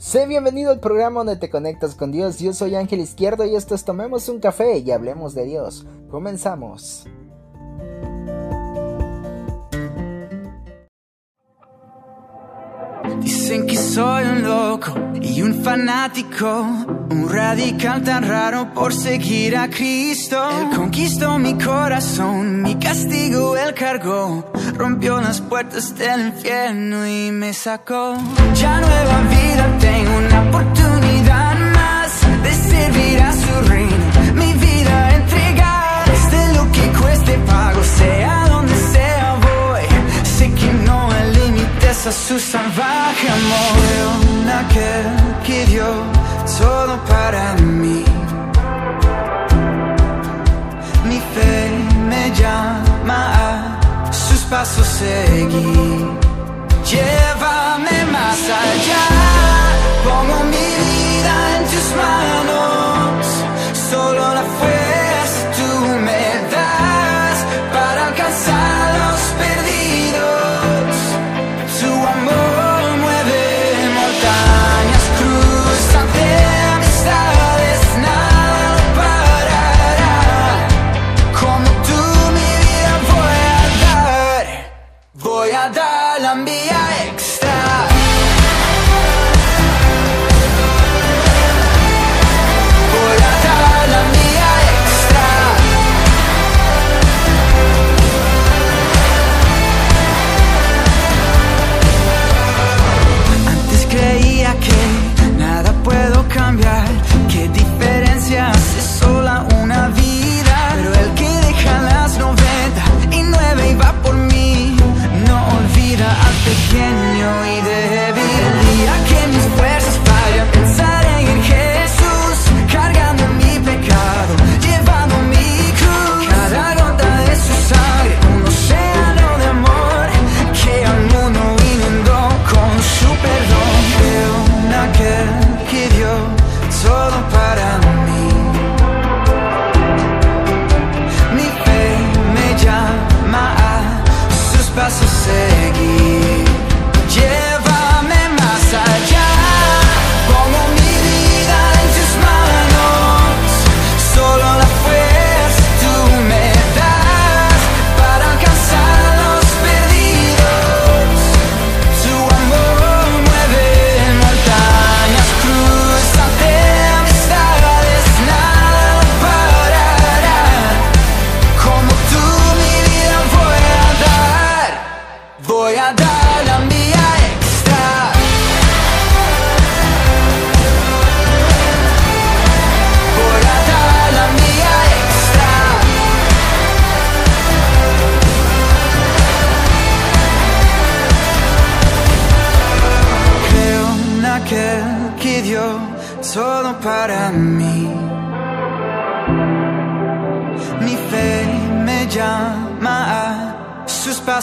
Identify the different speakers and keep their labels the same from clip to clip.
Speaker 1: Sé bienvenido al programa donde te conectas con Dios. Yo soy Ángel Izquierdo y esto es Tomemos un café y hablemos de Dios. Comenzamos.
Speaker 2: Dicen que soy un loco y un fanático, un radical tan raro por seguir a Cristo. Él conquistó mi corazón, mi castigo él cargó, rompió las puertas del infierno y me sacó. Ya nueva vida tengo una oportunidad más de servir a su reino, mi vida entregar, desde lo que cueste pago, sea donde sea voy, sé que no hay límites a su salvaje amor. En aquel que dio todo para mí. Mi fe me llama a sus pasos seguir. Llévame más allá, pongo mi vida en tus manos.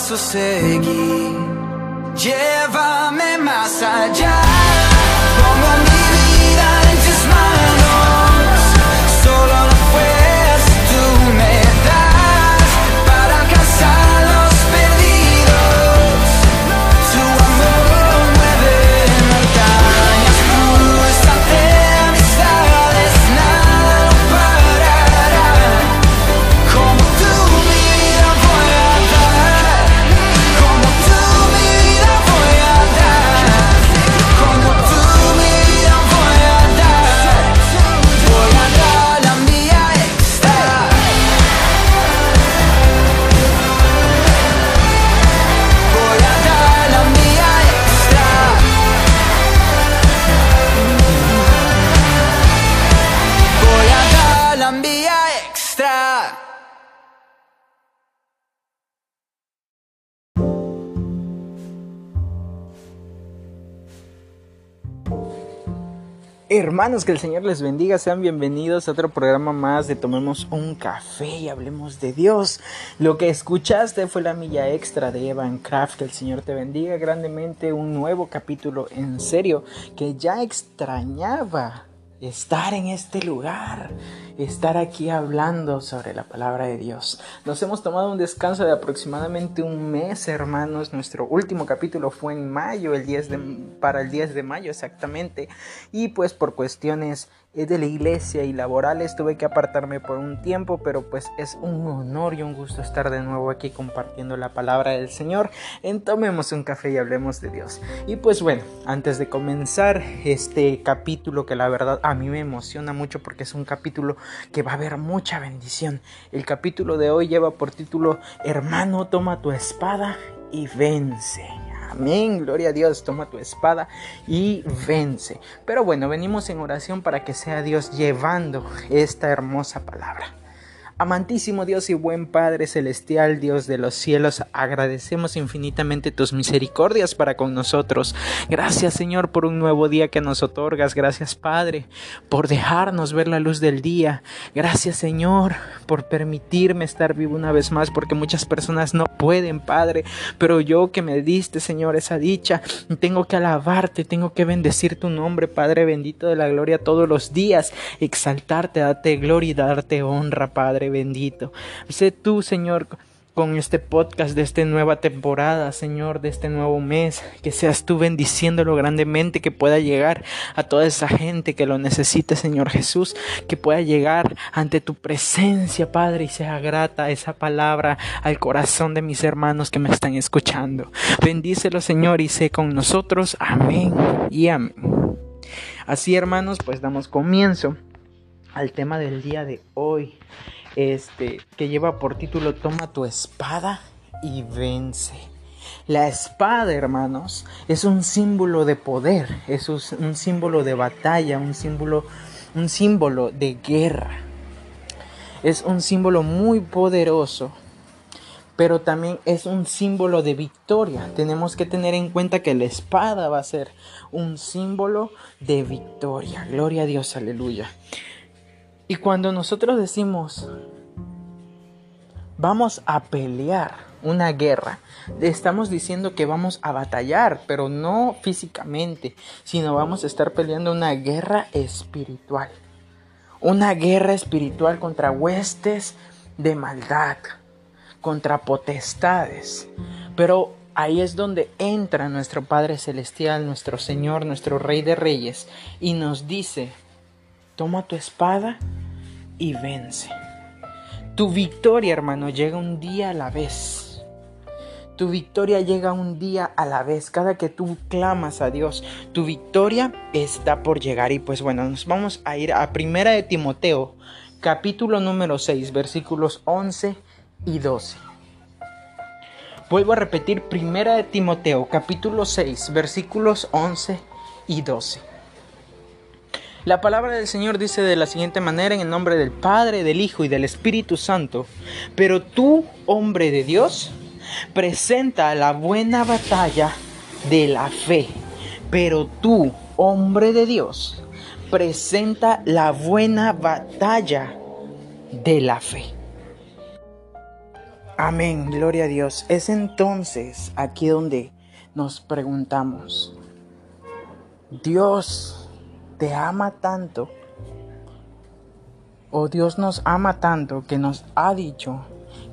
Speaker 2: posso seguir.
Speaker 1: Hermanos, que el Señor les bendiga, sean bienvenidos a otro programa más de Tomemos un café y hablemos de Dios. Lo que escuchaste fue la milla extra de Evan Craft, que el Señor te bendiga grandemente, un nuevo capítulo en serio que ya extrañaba estar en este lugar. Estar aquí hablando sobre la palabra de Dios. Nos hemos tomado un descanso de aproximadamente un mes, hermanos. Nuestro último capítulo fue en mayo, el 10 de, para el 10 de mayo exactamente. Y pues por cuestiones de la iglesia y laborales tuve que apartarme por un tiempo, pero pues es un honor y un gusto estar de nuevo aquí compartiendo la palabra del Señor. En tomemos un café y hablemos de Dios. Y pues bueno, antes de comenzar este capítulo que la verdad a mí me emociona mucho porque es un capítulo que va a haber mucha bendición. El capítulo de hoy lleva por título Hermano, toma tu espada y vence. Amén, gloria a Dios, toma tu espada y vence. Pero bueno, venimos en oración para que sea Dios llevando esta hermosa palabra. Amantísimo Dios y buen Padre Celestial, Dios de los cielos, agradecemos infinitamente tus misericordias para con nosotros. Gracias Señor por un nuevo día que nos otorgas. Gracias Padre por dejarnos ver la luz del día. Gracias Señor por permitirme estar vivo una vez más porque muchas personas no pueden Padre. Pero yo que me diste Señor esa dicha, tengo que alabarte, tengo que bendecir tu nombre Padre bendito de la gloria todos los días. Exaltarte, darte gloria y darte honra Padre bendito. Sé tú, Señor, con este podcast de esta nueva temporada, Señor, de este nuevo mes, que seas tú bendiciéndolo grandemente, que pueda llegar a toda esa gente que lo necesite, Señor Jesús, que pueda llegar ante tu presencia, Padre, y sea grata esa palabra al corazón de mis hermanos que me están escuchando. Bendícelo, Señor, y sé con nosotros. Amén y amén. Así, hermanos, pues damos comienzo al tema del día de hoy este, que lleva por título Toma tu espada y vence. La espada, hermanos, es un símbolo de poder, es un símbolo de batalla, un símbolo, un símbolo de guerra. Es un símbolo muy poderoso, pero también es un símbolo de victoria. Tenemos que tener en cuenta que la espada va a ser un símbolo de victoria. Gloria a Dios, aleluya. Y cuando nosotros decimos, vamos a pelear una guerra, estamos diciendo que vamos a batallar, pero no físicamente, sino vamos a estar peleando una guerra espiritual. Una guerra espiritual contra huestes de maldad, contra potestades. Pero ahí es donde entra nuestro Padre Celestial, nuestro Señor, nuestro Rey de Reyes, y nos dice, toma tu espada y vence. Tu victoria, hermano, llega un día a la vez. Tu victoria llega un día a la vez. Cada que tú clamas a Dios, tu victoria está por llegar. Y pues bueno, nos vamos a ir a Primera de Timoteo, capítulo número 6, versículos 11 y 12. Vuelvo a repetir, Primera de Timoteo, capítulo 6, versículos 11 y 12. La palabra del Señor dice de la siguiente manera, en el nombre del Padre, del Hijo y del Espíritu Santo. Pero tú, hombre de Dios, presenta la buena batalla de la fe. Pero tú, hombre de Dios, presenta la buena batalla de la fe. Amén, gloria a Dios. Es entonces aquí donde nos preguntamos, Dios, te ama tanto, o Dios nos ama tanto que nos ha dicho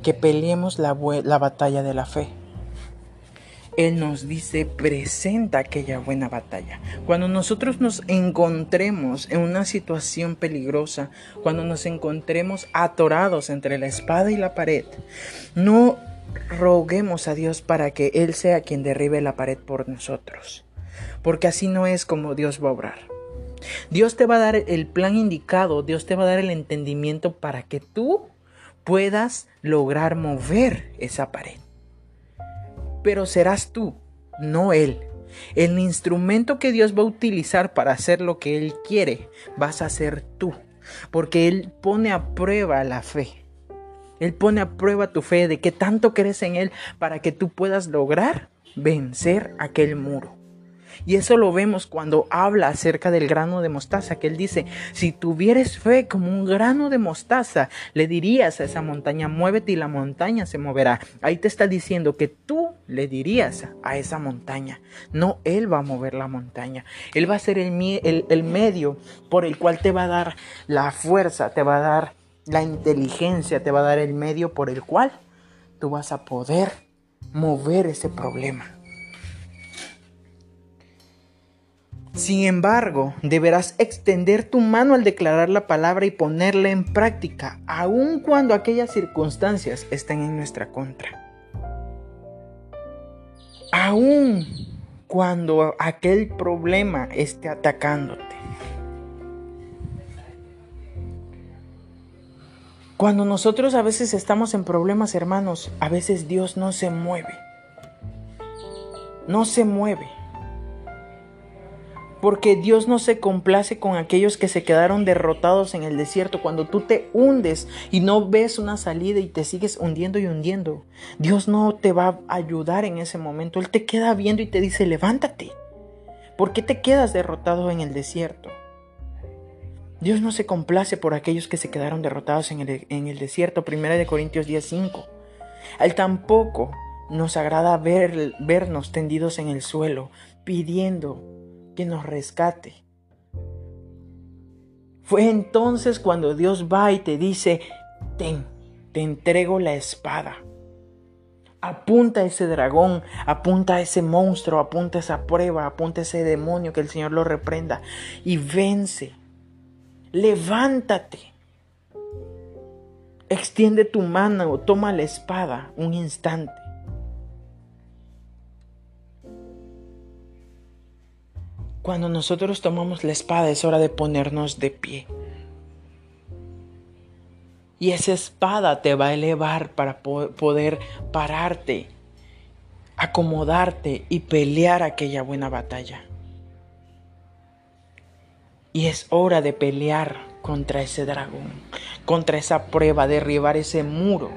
Speaker 1: que peleemos la, la batalla de la fe. Él nos dice, presenta aquella buena batalla. Cuando nosotros nos encontremos en una situación peligrosa, cuando nos encontremos atorados entre la espada y la pared, no roguemos a Dios para que Él sea quien derribe la pared por nosotros, porque así no es como Dios va a obrar. Dios te va a dar el plan indicado, Dios te va a dar el entendimiento para que tú puedas lograr mover esa pared. Pero serás tú, no Él. El instrumento que Dios va a utilizar para hacer lo que Él quiere, vas a ser tú. Porque Él pone a prueba la fe. Él pone a prueba tu fe de que tanto crees en Él para que tú puedas lograr vencer aquel muro. Y eso lo vemos cuando habla acerca del grano de mostaza, que él dice, si tuvieres fe como un grano de mostaza, le dirías a esa montaña, muévete y la montaña se moverá. Ahí te está diciendo que tú le dirías a esa montaña, no él va a mover la montaña, él va a ser el, el medio por el cual te va a dar la fuerza, te va a dar la inteligencia, te va a dar el medio por el cual tú vas a poder mover ese problema. Sin embargo, deberás extender tu mano al declarar la palabra y ponerla en práctica, aun cuando aquellas circunstancias estén en nuestra contra. Aun cuando aquel problema esté atacándote. Cuando nosotros a veces estamos en problemas, hermanos, a veces Dios no se mueve. No se mueve porque Dios no se complace con aquellos que se quedaron derrotados en el desierto. Cuando tú te hundes y no ves una salida y te sigues hundiendo y hundiendo, Dios no te va a ayudar en ese momento. Él te queda viendo y te dice, levántate. ¿Por qué te quedas derrotado en el desierto? Dios no se complace por aquellos que se quedaron derrotados en el, desierto. Primera de Corintios 10:5. Él tampoco nos agrada ver, vernos tendidos en el suelo, pidiendo que nos rescate. Fue entonces cuando Dios va y te dice, ten, te entrego la espada. Apunta a ese dragón, apunta a ese monstruo, apunta a esa prueba, apunta a ese demonio, que el Señor lo reprenda y vence. Levántate. Extiende tu mano, toma la espada un instante. Cuando nosotros tomamos la espada es hora de ponernos de pie. Y esa espada te va a elevar para poder pararte, acomodarte y pelear aquella buena batalla. Y es hora de pelear contra ese dragón, contra esa prueba, derribar ese muro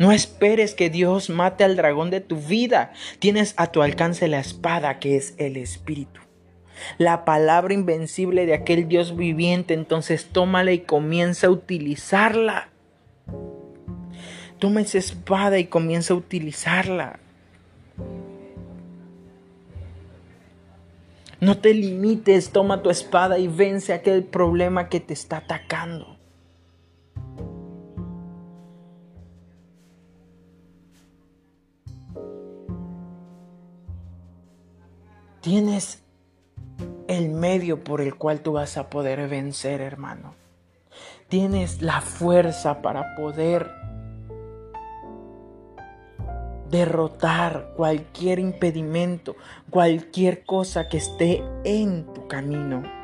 Speaker 1: no esperes que Dios mate al dragón de tu vida. Tienes a tu alcance la espada que es el Espíritu. La palabra invencible de aquel Dios viviente. Entonces tómala y comienza a utilizarla. Toma esa espada y comienza a utilizarla. No te limites, toma tu espada y vence aquel problema que te está atacando. Tienes el medio por el cual tú vas a poder vencer, hermano. Tienes la fuerza para poder derrotar cualquier impedimento, cualquier cosa que esté en tu camino.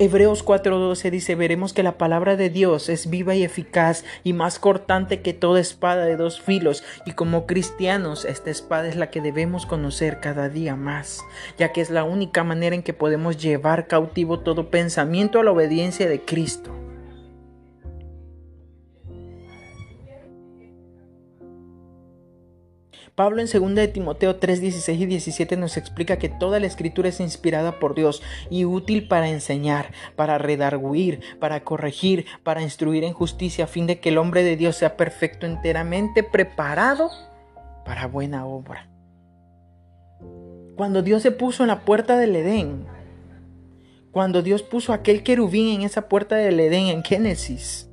Speaker 1: Hebreos 4:12 dice, veremos que la palabra de Dios es viva y eficaz y más cortante que toda espada de dos filos, y como cristianos esta espada es la que debemos conocer cada día más, ya que es la única manera en que podemos llevar cautivo todo pensamiento a la obediencia de Cristo. Pablo en 2 de Timoteo 3, 16 y 17 nos explica que toda la escritura es inspirada por Dios y útil para enseñar, para redarguir, para corregir, para instruir en justicia, a fin de que el hombre de Dios sea perfecto enteramente preparado para buena obra. Cuando Dios se puso en la puerta del Edén, cuando Dios puso aquel querubín en esa puerta del Edén en Génesis,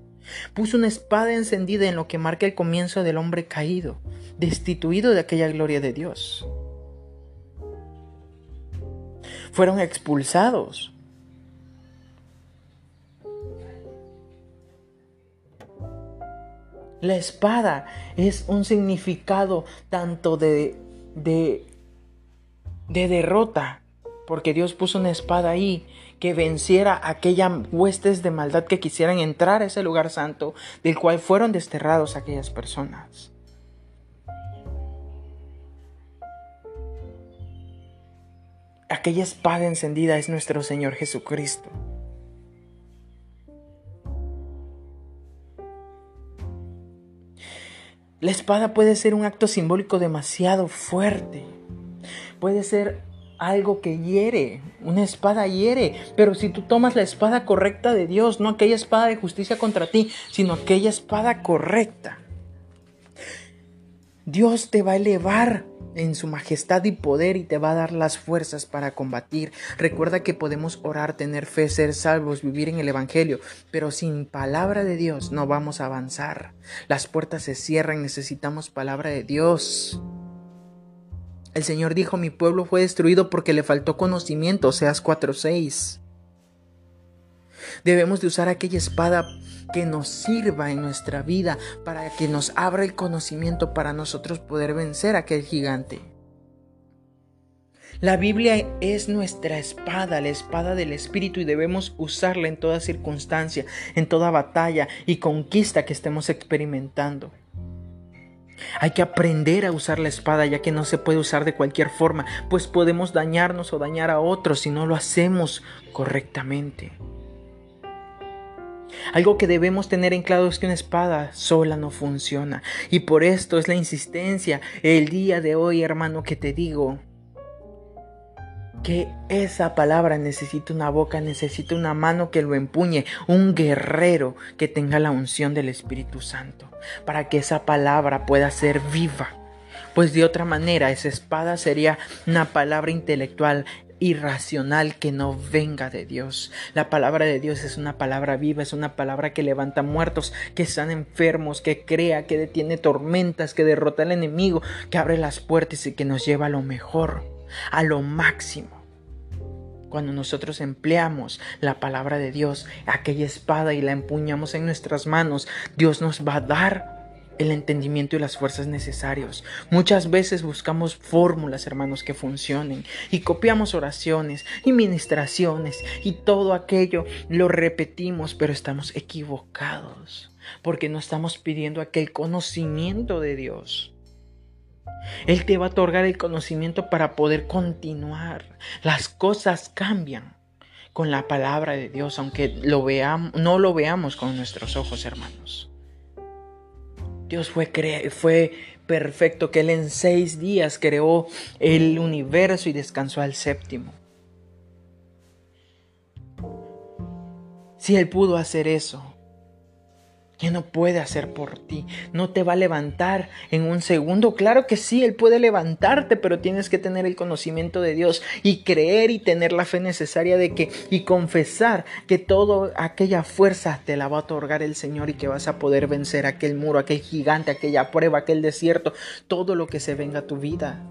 Speaker 1: Puso una espada encendida en lo que marca el comienzo del hombre caído, destituido de aquella gloria de Dios. Fueron expulsados. La espada es un significado tanto de, de, de derrota, porque Dios puso una espada ahí que venciera aquellas huestes de maldad que quisieran entrar a ese lugar santo del cual fueron desterrados aquellas personas. Aquella espada encendida es nuestro Señor Jesucristo. La espada puede ser un acto simbólico demasiado fuerte. Puede ser algo que hiere. Una espada hiere. Pero si tú tomas la espada correcta de Dios, no aquella espada de justicia contra ti, sino aquella espada correcta. Dios te va a elevar en su majestad y poder y te va a dar las fuerzas para combatir. Recuerda que podemos orar, tener fe, ser salvos, vivir en el Evangelio, pero sin palabra de Dios no vamos a avanzar. Las puertas se cierran, necesitamos palabra de Dios. El Señor dijo, mi pueblo fue destruido porque le faltó conocimiento, Seas 4.6. Debemos de usar aquella espada que nos sirva en nuestra vida para que nos abra el conocimiento para nosotros poder vencer a aquel gigante. La Biblia es nuestra espada, la espada del Espíritu y debemos usarla en toda circunstancia, en toda batalla y conquista que estemos experimentando. Hay que aprender a usar la espada ya que no se puede usar de cualquier forma, pues podemos dañarnos o dañar a otros si no lo hacemos correctamente. Algo que debemos tener en claro es que una espada sola no funciona. Y por esto es la insistencia el día de hoy, hermano, que te digo que esa palabra necesita una boca, necesita una mano que lo empuñe, un guerrero que tenga la unción del Espíritu Santo, para que esa palabra pueda ser viva. Pues de otra manera, esa espada sería una palabra intelectual, irracional que no venga de Dios. La palabra de Dios es una palabra viva, es una palabra que levanta muertos, que están enfermos, que crea, que detiene tormentas, que derrota al enemigo, que abre las puertas y que nos lleva a lo mejor, a lo máximo. Cuando nosotros empleamos la palabra de Dios, aquella espada y la empuñamos en nuestras manos, Dios nos va a dar el entendimiento y las fuerzas necesarios. Muchas veces buscamos fórmulas, hermanos, que funcionen y copiamos oraciones y ministraciones y todo aquello lo repetimos, pero estamos equivocados porque no estamos pidiendo aquel conocimiento de Dios. Él te va a otorgar el conocimiento para poder continuar. Las cosas cambian con la palabra de Dios, aunque lo veamos, no lo veamos con nuestros ojos, hermanos. Dios fue, fue perfecto, que Él en seis días creó el universo y descansó al séptimo. Si Él pudo hacer eso, ¿Qué no puede hacer por ti? No te va a levantar en un segundo. Claro que sí, Él puede levantarte, pero tienes que tener el conocimiento de Dios y creer y tener la fe necesaria de que y confesar que toda aquella fuerza te la va a otorgar el Señor y que vas a poder vencer aquel muro, aquel gigante, aquella prueba, aquel desierto, todo lo que se venga a tu vida.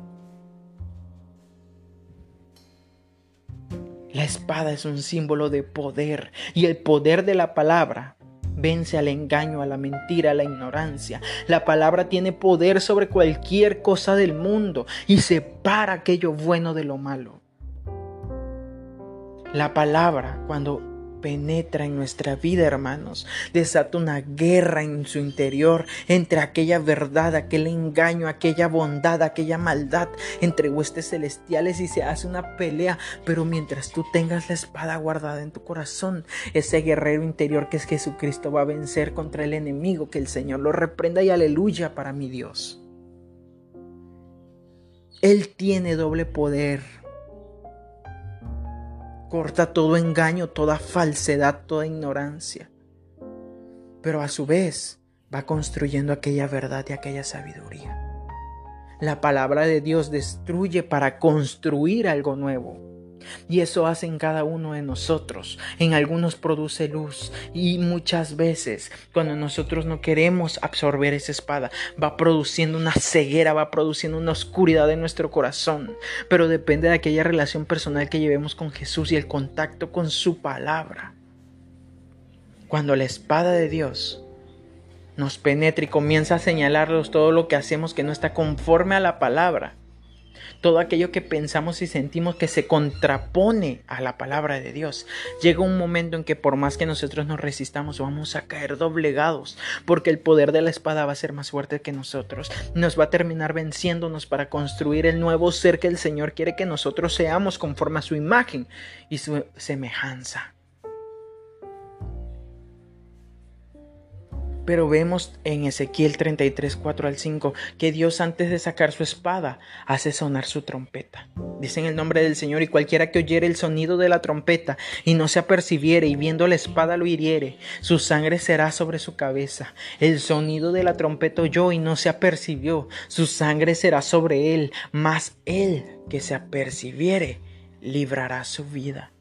Speaker 1: La espada es un símbolo de poder y el poder de la palabra Vence al engaño, a la mentira, a la ignorancia. La palabra tiene poder sobre cualquier cosa del mundo y separa aquello bueno de lo malo. La palabra, cuando penetra en nuestra vida, hermanos. Desata una guerra en su interior entre aquella verdad, aquel engaño, aquella bondad, aquella maldad entre huestes celestiales y se hace una pelea. Pero mientras tú tengas la espada guardada en tu corazón, ese guerrero interior que es Jesucristo va a vencer contra el enemigo, que el Señor lo reprenda y aleluya para mi Dios. Él tiene doble poder corta todo engaño, toda falsedad, toda ignorancia. Pero a su vez va construyendo aquella verdad y aquella sabiduría. La palabra de Dios destruye para construir algo nuevo. Y eso hace en cada uno de nosotros. En algunos produce luz. Y muchas veces, cuando nosotros no queremos absorber esa espada, va produciendo una ceguera, va produciendo una oscuridad en nuestro corazón. Pero depende de aquella relación personal que llevemos con Jesús y el contacto con su palabra. Cuando la espada de Dios nos penetra y comienza a señalarnos todo lo que hacemos que no está conforme a la palabra, todo aquello que pensamos y sentimos que se contrapone a la palabra de Dios. Llega un momento en que por más que nosotros nos resistamos vamos a caer doblegados porque el poder de la espada va a ser más fuerte que nosotros. Nos va a terminar venciéndonos para construir el nuevo ser que el Señor quiere que nosotros seamos conforme a su imagen y su semejanza. Pero vemos en Ezequiel 33, 4 al 5 que Dios antes de sacar su espada hace sonar su trompeta. Dice en el nombre del Señor y cualquiera que oyere el sonido de la trompeta y no se apercibiere y viendo la espada lo hiriere, su sangre será sobre su cabeza. El sonido de la trompeta oyó y no se apercibió, su sangre será sobre él, mas él que se apercibiere librará su vida.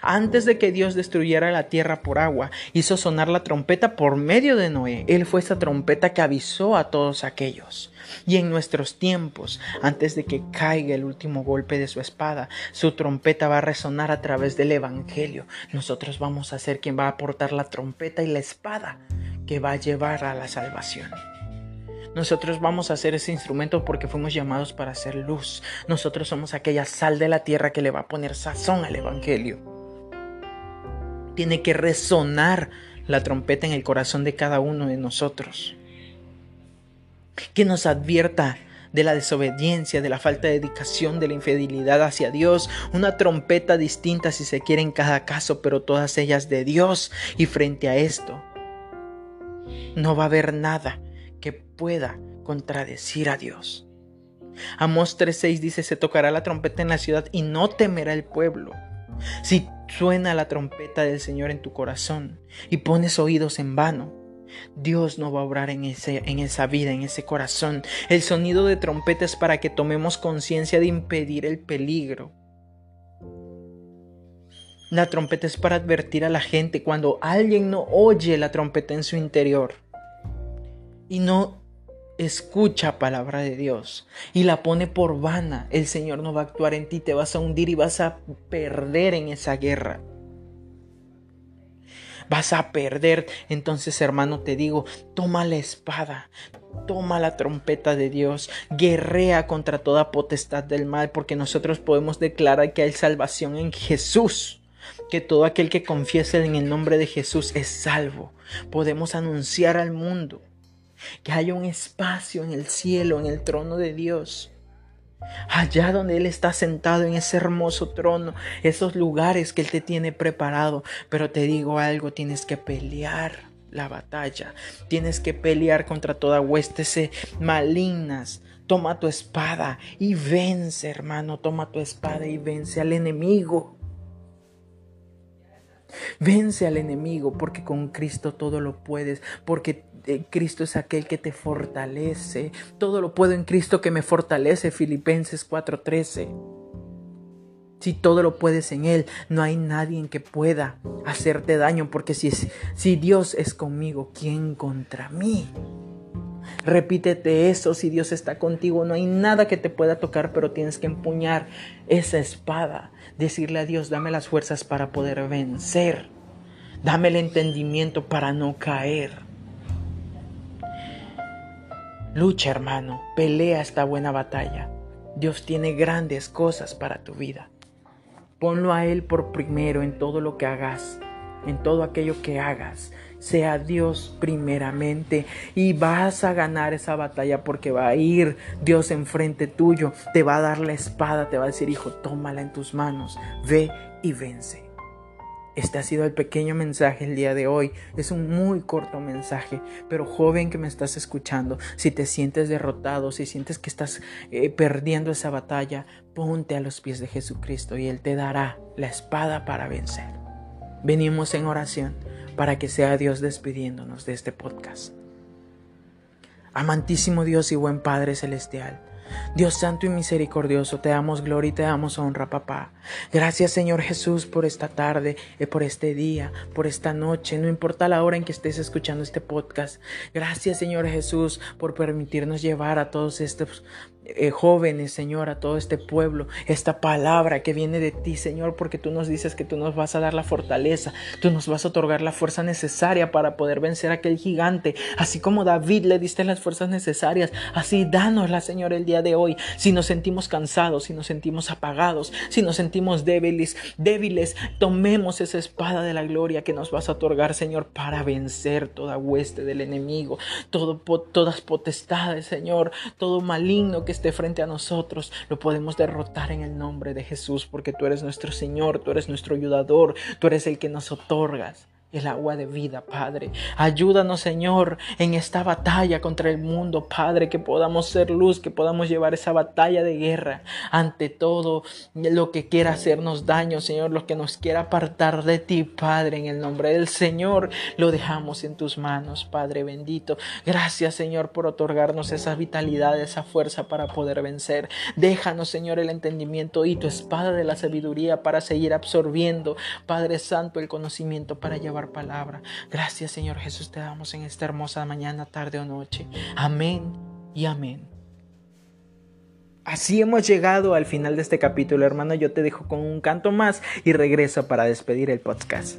Speaker 1: Antes de que Dios destruyera la tierra por agua, hizo sonar la trompeta por medio de Noé. Él fue esa trompeta que avisó a todos aquellos. Y en nuestros tiempos, antes de que caiga el último golpe de su espada, su trompeta va a resonar a través del Evangelio. Nosotros vamos a ser quien va a aportar la trompeta y la espada que va a llevar a la salvación. Nosotros vamos a ser ese instrumento porque fuimos llamados para hacer luz. Nosotros somos aquella sal de la tierra que le va a poner sazón al Evangelio. Tiene que resonar la trompeta en el corazón de cada uno de nosotros. Que nos advierta de la desobediencia, de la falta de dedicación, de la infidelidad hacia Dios. Una trompeta distinta si se quiere en cada caso, pero todas ellas de Dios. Y frente a esto, no va a haber nada que pueda contradecir a Dios. Amos 3:6 dice, se tocará la trompeta en la ciudad y no temerá el pueblo. Si suena la trompeta del Señor en tu corazón y pones oídos en vano, Dios no va a obrar en, ese, en esa vida, en ese corazón. El sonido de trompeta es para que tomemos conciencia de impedir el peligro. La trompeta es para advertir a la gente cuando alguien no oye la trompeta en su interior y no escucha palabra de Dios y la pone por vana, el Señor no va a actuar en ti, te vas a hundir y vas a perder en esa guerra. Vas a perder. Entonces, hermano, te digo, toma la espada, toma la trompeta de Dios, guerrea contra toda potestad del mal, porque nosotros podemos declarar que hay salvación en Jesús que todo aquel que confiese en el nombre de Jesús es salvo. Podemos anunciar al mundo que haya un espacio en el cielo, en el trono de Dios. Allá donde Él está sentado en ese hermoso trono, esos lugares que Él te tiene preparado. Pero te digo algo, tienes que pelear la batalla. Tienes que pelear contra toda hueste malignas. Toma tu espada y vence, hermano. Toma tu espada y vence al enemigo. Vence al enemigo porque con Cristo todo lo puedes, porque eh, Cristo es aquel que te fortalece. Todo lo puedo en Cristo que me fortalece. Filipenses 4:13. Si todo lo puedes en Él, no hay nadie que pueda hacerte daño, porque si, si Dios es conmigo, ¿quién contra mí? Repítete eso, si Dios está contigo, no hay nada que te pueda tocar, pero tienes que empuñar esa espada, decirle a Dios, dame las fuerzas para poder vencer, dame el entendimiento para no caer. Lucha, hermano, pelea esta buena batalla. Dios tiene grandes cosas para tu vida. Ponlo a Él por primero en todo lo que hagas, en todo aquello que hagas. Sea Dios primeramente y vas a ganar esa batalla porque va a ir Dios enfrente tuyo, te va a dar la espada, te va a decir, hijo, tómala en tus manos, ve y vence. Este ha sido el pequeño mensaje el día de hoy. Es un muy corto mensaje, pero joven que me estás escuchando, si te sientes derrotado, si sientes que estás eh, perdiendo esa batalla, ponte a los pies de Jesucristo y Él te dará la espada para vencer. Venimos en oración para que sea Dios despidiéndonos de este podcast. Amantísimo Dios y buen Padre Celestial. Dios santo y misericordioso, te damos gloria y te damos honra, papá. Gracias, Señor Jesús, por esta tarde, eh, por este día, por esta noche, no importa la hora en que estés escuchando este podcast. Gracias, Señor Jesús, por permitirnos llevar a todos estos eh, jóvenes, Señor, a todo este pueblo, esta palabra que viene de ti, Señor, porque tú nos dices que tú nos vas a dar la fortaleza, tú nos vas a otorgar la fuerza necesaria para poder vencer a aquel gigante, así como David le diste las fuerzas necesarias, así danosla, Señor, el día de hoy. Si nos sentimos cansados, si nos sentimos apagados, si nos sentimos débiles, débiles, tomemos esa espada de la gloria que nos vas a otorgar, Señor, para vencer toda hueste del enemigo, todo, todas potestades, Señor, todo maligno que esté frente a nosotros, lo podemos derrotar en el nombre de Jesús, porque tú eres nuestro Señor, tú eres nuestro ayudador, tú eres el que nos otorgas
Speaker 2: el agua de vida, Padre. Ayúdanos, Señor, en esta batalla contra el mundo, Padre, que podamos ser luz, que podamos llevar esa batalla de guerra ante todo lo que quiera hacernos daño, Señor, lo que nos quiera apartar de ti, Padre, en el nombre del Señor, lo dejamos en tus manos, Padre bendito. Gracias, Señor, por otorgarnos esa vitalidad, esa fuerza para poder vencer. Déjanos, Señor, el entendimiento y tu espada de la sabiduría para seguir absorbiendo, Padre Santo, el conocimiento para llevar palabra. Gracias Señor Jesús te damos en esta hermosa mañana, tarde o noche. Amén y amén. Así hemos llegado al final de este capítulo, hermano. Yo te dejo con un canto más y regreso para despedir el podcast.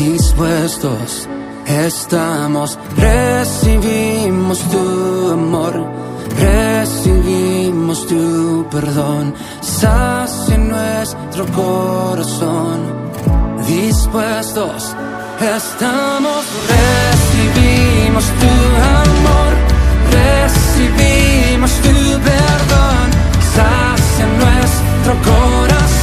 Speaker 3: Dispuestos estamos, recibimos tu amor, recibimos tu perdón, sacia nuestro corazón dispuestos estamos, recibimos tu amor, recibimos tu perdón, sacia nuestro corazón,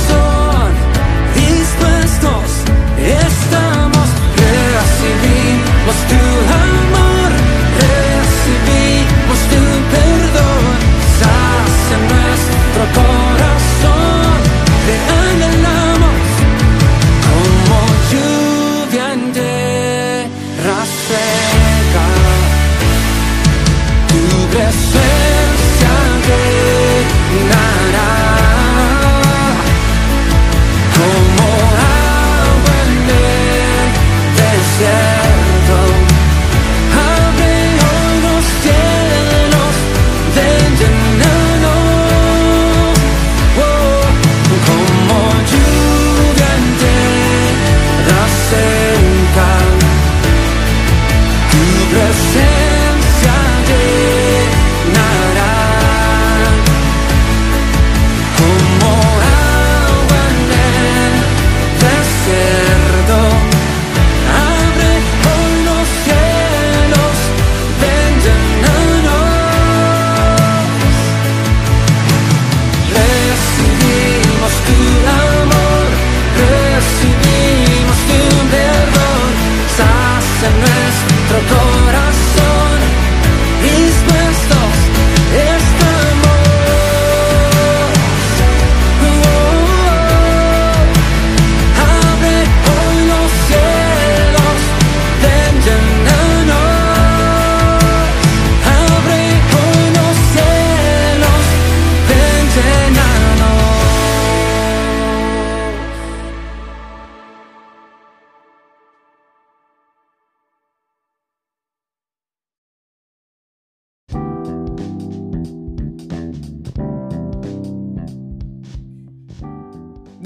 Speaker 3: nuestro corazón, te anhelamos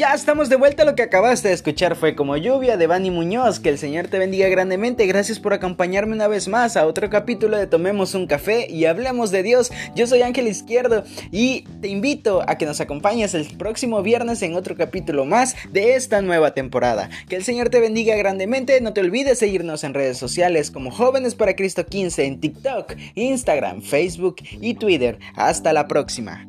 Speaker 4: Ya estamos de vuelta. Lo que acabaste de escuchar fue como lluvia de Bani Muñoz. Que el Señor te bendiga grandemente. Gracias por acompañarme una vez más a otro capítulo de Tomemos un café y hablemos de Dios. Yo soy Ángel Izquierdo y te invito a que nos acompañes el próximo viernes en otro capítulo más de esta nueva temporada. Que el Señor te bendiga grandemente. No te olvides seguirnos en redes sociales como Jóvenes para Cristo 15 en TikTok, Instagram, Facebook y Twitter. Hasta la próxima.